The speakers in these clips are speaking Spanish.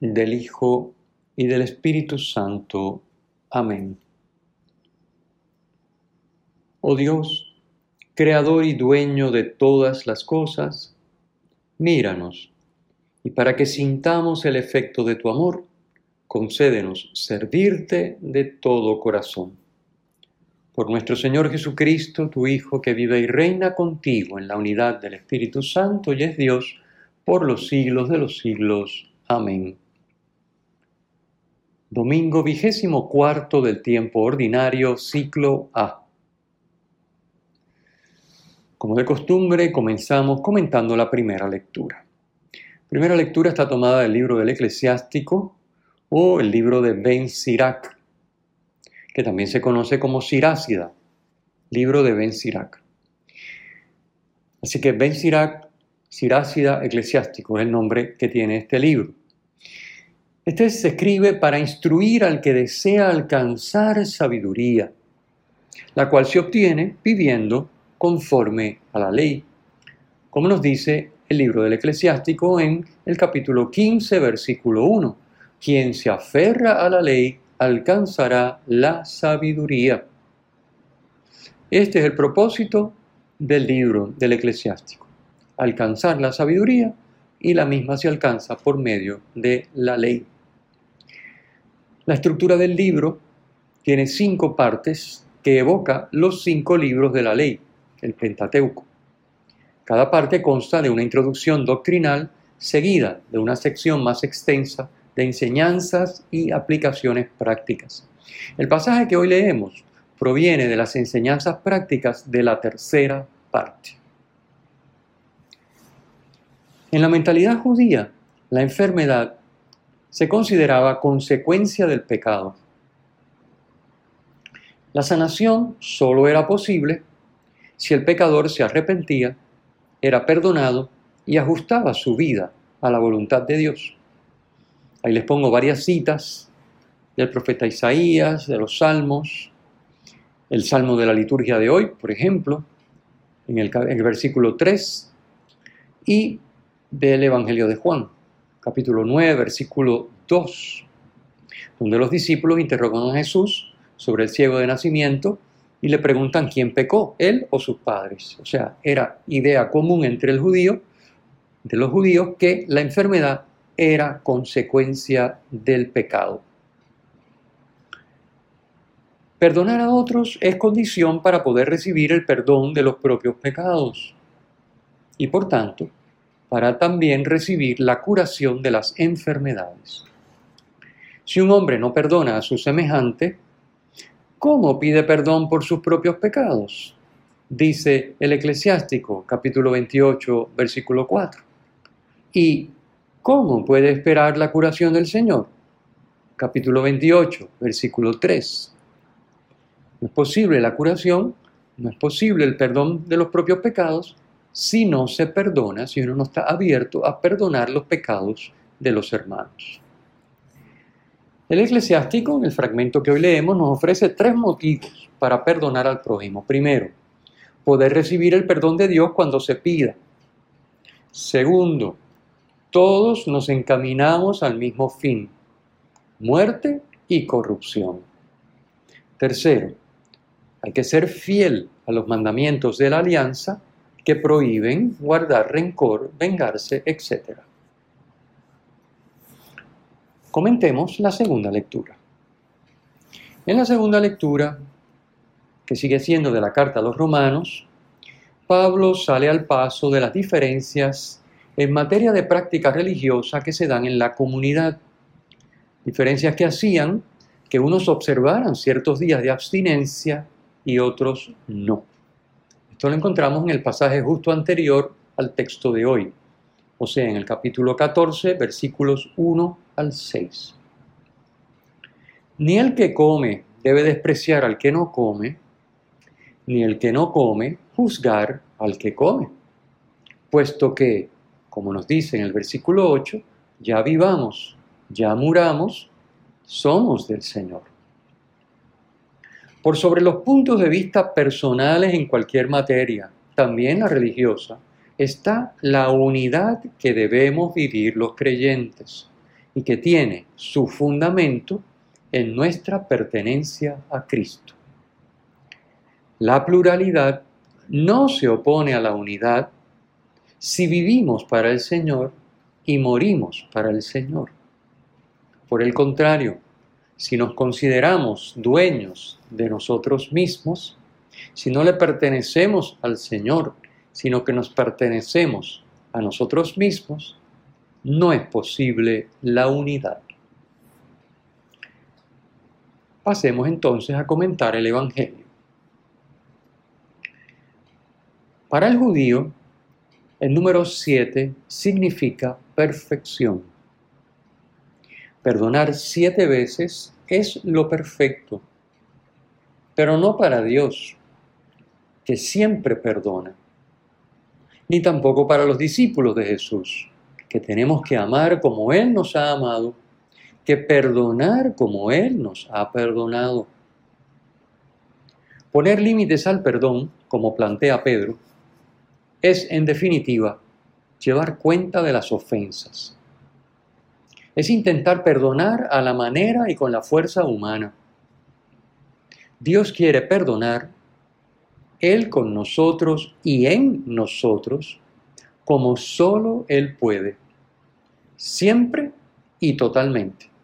del Hijo y del Espíritu Santo. Amén. Oh Dios, Creador y dueño de todas las cosas, míranos, y para que sintamos el efecto de tu amor, concédenos servirte de todo corazón. Por nuestro Señor Jesucristo, tu Hijo, que vive y reina contigo en la unidad del Espíritu Santo y es Dios, por los siglos de los siglos. Amén. Domingo vigésimo cuarto del tiempo ordinario, ciclo A. Como de costumbre, comenzamos comentando la primera lectura. La primera lectura está tomada del libro del Eclesiástico o el libro de Ben Sirac, que también se conoce como Sirácida, libro de Ben Sirac. Así que Ben Sirac, Sirácida Eclesiástico es el nombre que tiene este libro. Este se escribe para instruir al que desea alcanzar sabiduría, la cual se obtiene viviendo conforme a la ley, como nos dice el libro del eclesiástico en el capítulo 15, versículo 1. Quien se aferra a la ley alcanzará la sabiduría. Este es el propósito del libro del eclesiástico, alcanzar la sabiduría y la misma se alcanza por medio de la ley. La estructura del libro tiene cinco partes que evoca los cinco libros de la ley, el Pentateuco. Cada parte consta de una introducción doctrinal seguida de una sección más extensa de enseñanzas y aplicaciones prácticas. El pasaje que hoy leemos proviene de las enseñanzas prácticas de la tercera parte. En la mentalidad judía, la enfermedad se consideraba consecuencia del pecado. La sanación solo era posible si el pecador se arrepentía, era perdonado y ajustaba su vida a la voluntad de Dios. Ahí les pongo varias citas del profeta Isaías, de los salmos, el salmo de la liturgia de hoy, por ejemplo, en el, el versículo 3, y del Evangelio de Juan capítulo 9, versículo 2, donde los discípulos interrogan a Jesús sobre el ciego de nacimiento y le preguntan quién pecó, él o sus padres. O sea, era idea común entre el judío, de los judíos, que la enfermedad era consecuencia del pecado. Perdonar a otros es condición para poder recibir el perdón de los propios pecados. Y por tanto, para también recibir la curación de las enfermedades. Si un hombre no perdona a su semejante, ¿cómo pide perdón por sus propios pecados? Dice el eclesiástico capítulo 28 versículo 4. ¿Y cómo puede esperar la curación del Señor? Capítulo 28 versículo 3. No es posible la curación, no es posible el perdón de los propios pecados si no se perdona, si uno no está abierto a perdonar los pecados de los hermanos. El eclesiástico, en el fragmento que hoy leemos, nos ofrece tres motivos para perdonar al prójimo. Primero, poder recibir el perdón de Dios cuando se pida. Segundo, todos nos encaminamos al mismo fin, muerte y corrupción. Tercero, hay que ser fiel a los mandamientos de la alianza que prohíben guardar rencor, vengarse, etc. Comentemos la segunda lectura. En la segunda lectura, que sigue siendo de la carta a los romanos, Pablo sale al paso de las diferencias en materia de práctica religiosa que se dan en la comunidad. Diferencias que hacían que unos observaran ciertos días de abstinencia y otros no. Esto lo encontramos en el pasaje justo anterior al texto de hoy, o sea, en el capítulo 14, versículos 1 al 6. Ni el que come debe despreciar al que no come, ni el que no come juzgar al que come, puesto que, como nos dice en el versículo 8, ya vivamos, ya muramos, somos del Señor. Por sobre los puntos de vista personales en cualquier materia, también la religiosa, está la unidad que debemos vivir los creyentes y que tiene su fundamento en nuestra pertenencia a Cristo. La pluralidad no se opone a la unidad si vivimos para el Señor y morimos para el Señor. Por el contrario, si nos consideramos dueños de nosotros mismos, si no le pertenecemos al Señor, sino que nos pertenecemos a nosotros mismos, no es posible la unidad. Pasemos entonces a comentar el Evangelio. Para el judío, el número 7 significa perfección. Perdonar siete veces es lo perfecto, pero no para Dios, que siempre perdona, ni tampoco para los discípulos de Jesús, que tenemos que amar como Él nos ha amado que perdonar como Él nos ha perdonado. Poner límites al perdón, como plantea Pedro, es en definitiva llevar cuenta de las ofensas. Es intentar perdonar a la manera y con la fuerza humana. Dios quiere perdonar, Él con nosotros y en nosotros, como solo Él puede, siempre y totalmente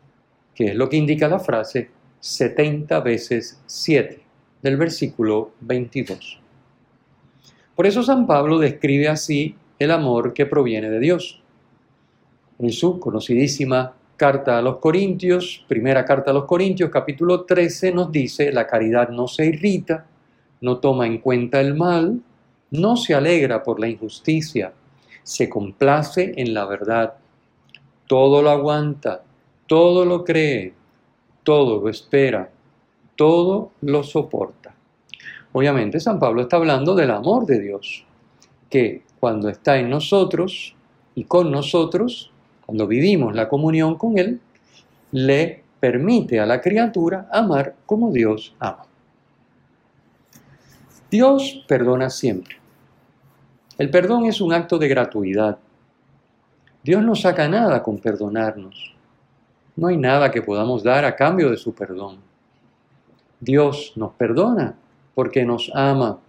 que es lo que indica la frase 70 veces 7 del versículo 22. Por eso San Pablo describe así el amor que proviene de Dios. En su conocidísima carta a los Corintios, primera carta a los Corintios, capítulo 13, nos dice, la caridad no se irrita, no toma en cuenta el mal, no se alegra por la injusticia, se complace en la verdad, todo lo aguanta, todo lo cree, todo lo espera, todo lo soporta. Obviamente San Pablo está hablando del amor de Dios, que cuando está en nosotros y con nosotros, cuando vivimos la comunión con Él, le permite a la criatura amar como Dios ama. Dios perdona siempre. El perdón es un acto de gratuidad. Dios no saca nada con perdonarnos. No hay nada que podamos dar a cambio de su perdón. Dios nos perdona porque nos ama.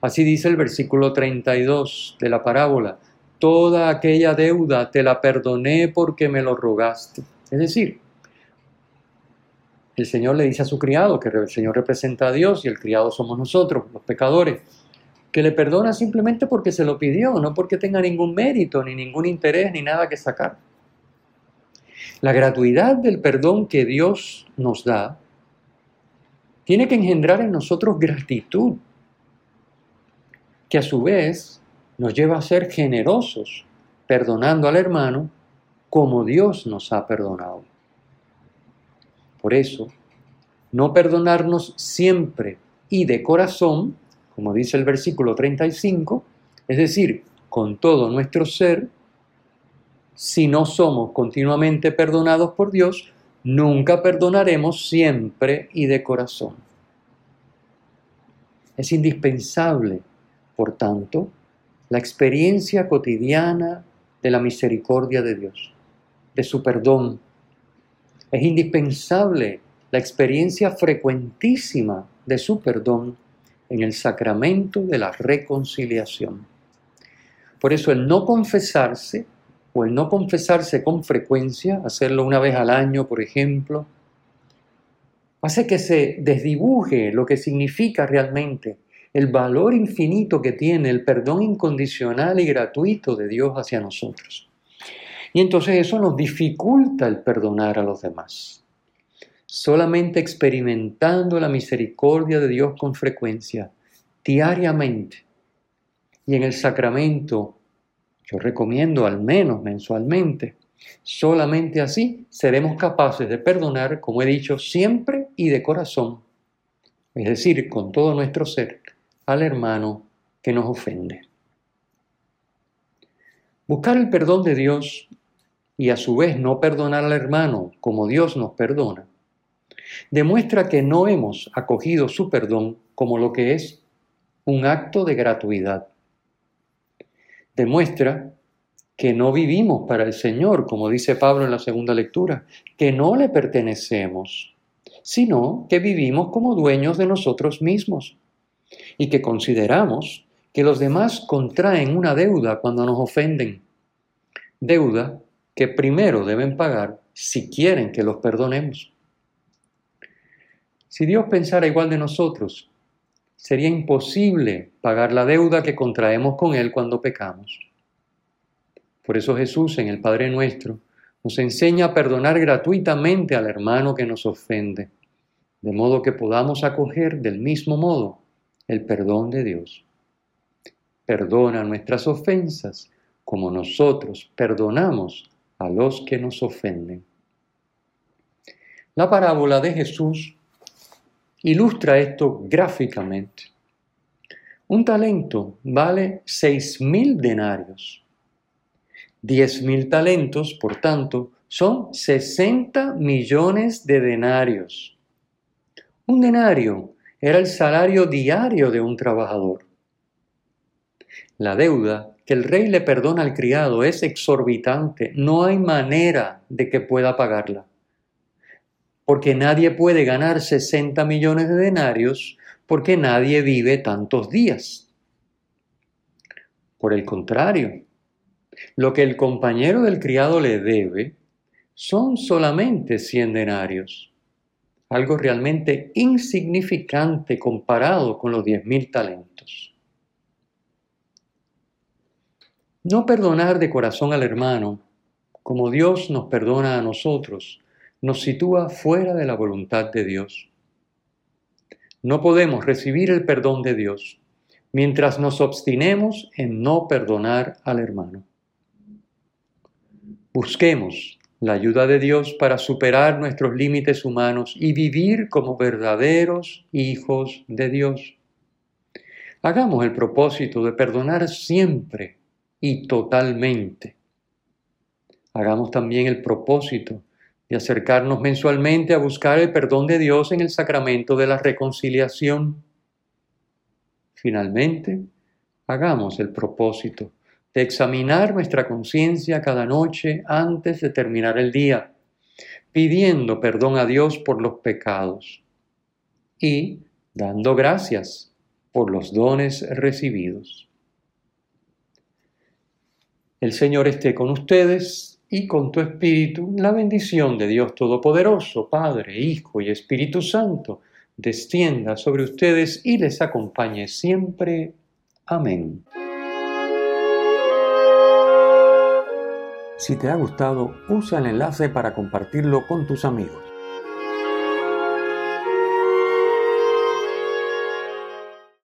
Así dice el versículo 32 de la parábola. Toda aquella deuda te la perdoné porque me lo rogaste. Es decir, el Señor le dice a su criado, que el Señor representa a Dios y el criado somos nosotros, los pecadores, que le perdona simplemente porque se lo pidió, no porque tenga ningún mérito, ni ningún interés, ni nada que sacar. La gratuidad del perdón que Dios nos da tiene que engendrar en nosotros gratitud, que a su vez nos lleva a ser generosos, perdonando al hermano como Dios nos ha perdonado. Por eso, no perdonarnos siempre y de corazón, como dice el versículo 35, es decir, con todo nuestro ser, si no somos continuamente perdonados por Dios, nunca perdonaremos siempre y de corazón. Es indispensable, por tanto, la experiencia cotidiana de la misericordia de Dios, de su perdón. Es indispensable la experiencia frecuentísima de su perdón en el sacramento de la reconciliación. Por eso el no confesarse o el no confesarse con frecuencia, hacerlo una vez al año, por ejemplo, hace que se desdibuje lo que significa realmente el valor infinito que tiene el perdón incondicional y gratuito de Dios hacia nosotros. Y entonces eso nos dificulta el perdonar a los demás. Solamente experimentando la misericordia de Dios con frecuencia, diariamente, y en el sacramento yo recomiendo al menos mensualmente Solamente así seremos capaces de perdonar, como he dicho, siempre y de corazón, es decir, con todo nuestro ser, al hermano que nos ofende. Buscar el perdón de Dios y a su vez no perdonar al hermano como Dios nos perdona, demuestra que no hemos acogido su perdón como lo que es un acto de gratuidad. Demuestra que no vivimos para el Señor, como dice Pablo en la segunda lectura, que no le pertenecemos, sino que vivimos como dueños de nosotros mismos y que consideramos que los demás contraen una deuda cuando nos ofenden. Deuda que primero deben pagar si quieren que los perdonemos. Si Dios pensara igual de nosotros, sería imposible pagar la deuda que contraemos con Él cuando pecamos. Por eso Jesús en el Padre nuestro nos enseña a perdonar gratuitamente al hermano que nos ofende, de modo que podamos acoger del mismo modo el perdón de Dios. Perdona nuestras ofensas como nosotros perdonamos a los que nos ofenden. La parábola de Jesús ilustra esto gráficamente. Un talento vale seis mil denarios. Diez mil talentos, por tanto, son 60 millones de denarios. Un denario era el salario diario de un trabajador. La deuda que el rey le perdona al criado es exorbitante. No hay manera de que pueda pagarla. Porque nadie puede ganar 60 millones de denarios porque nadie vive tantos días. Por el contrario, lo que el compañero del criado le debe son solamente 100 denarios, algo realmente insignificante comparado con los 10.000 talentos. No perdonar de corazón al hermano, como Dios nos perdona a nosotros, nos sitúa fuera de la voluntad de Dios. No podemos recibir el perdón de Dios mientras nos obstinemos en no perdonar al hermano. Busquemos la ayuda de Dios para superar nuestros límites humanos y vivir como verdaderos hijos de Dios. Hagamos el propósito de perdonar siempre y totalmente. Hagamos también el propósito de acercarnos mensualmente a buscar el perdón de Dios en el sacramento de la reconciliación. Finalmente, hagamos el propósito de examinar nuestra conciencia cada noche antes de terminar el día, pidiendo perdón a Dios por los pecados y dando gracias por los dones recibidos. El Señor esté con ustedes y con tu espíritu. La bendición de Dios Todopoderoso, Padre, Hijo y Espíritu Santo, descienda sobre ustedes y les acompañe siempre. Amén. Si te ha gustado, usa el enlace para compartirlo con tus amigos.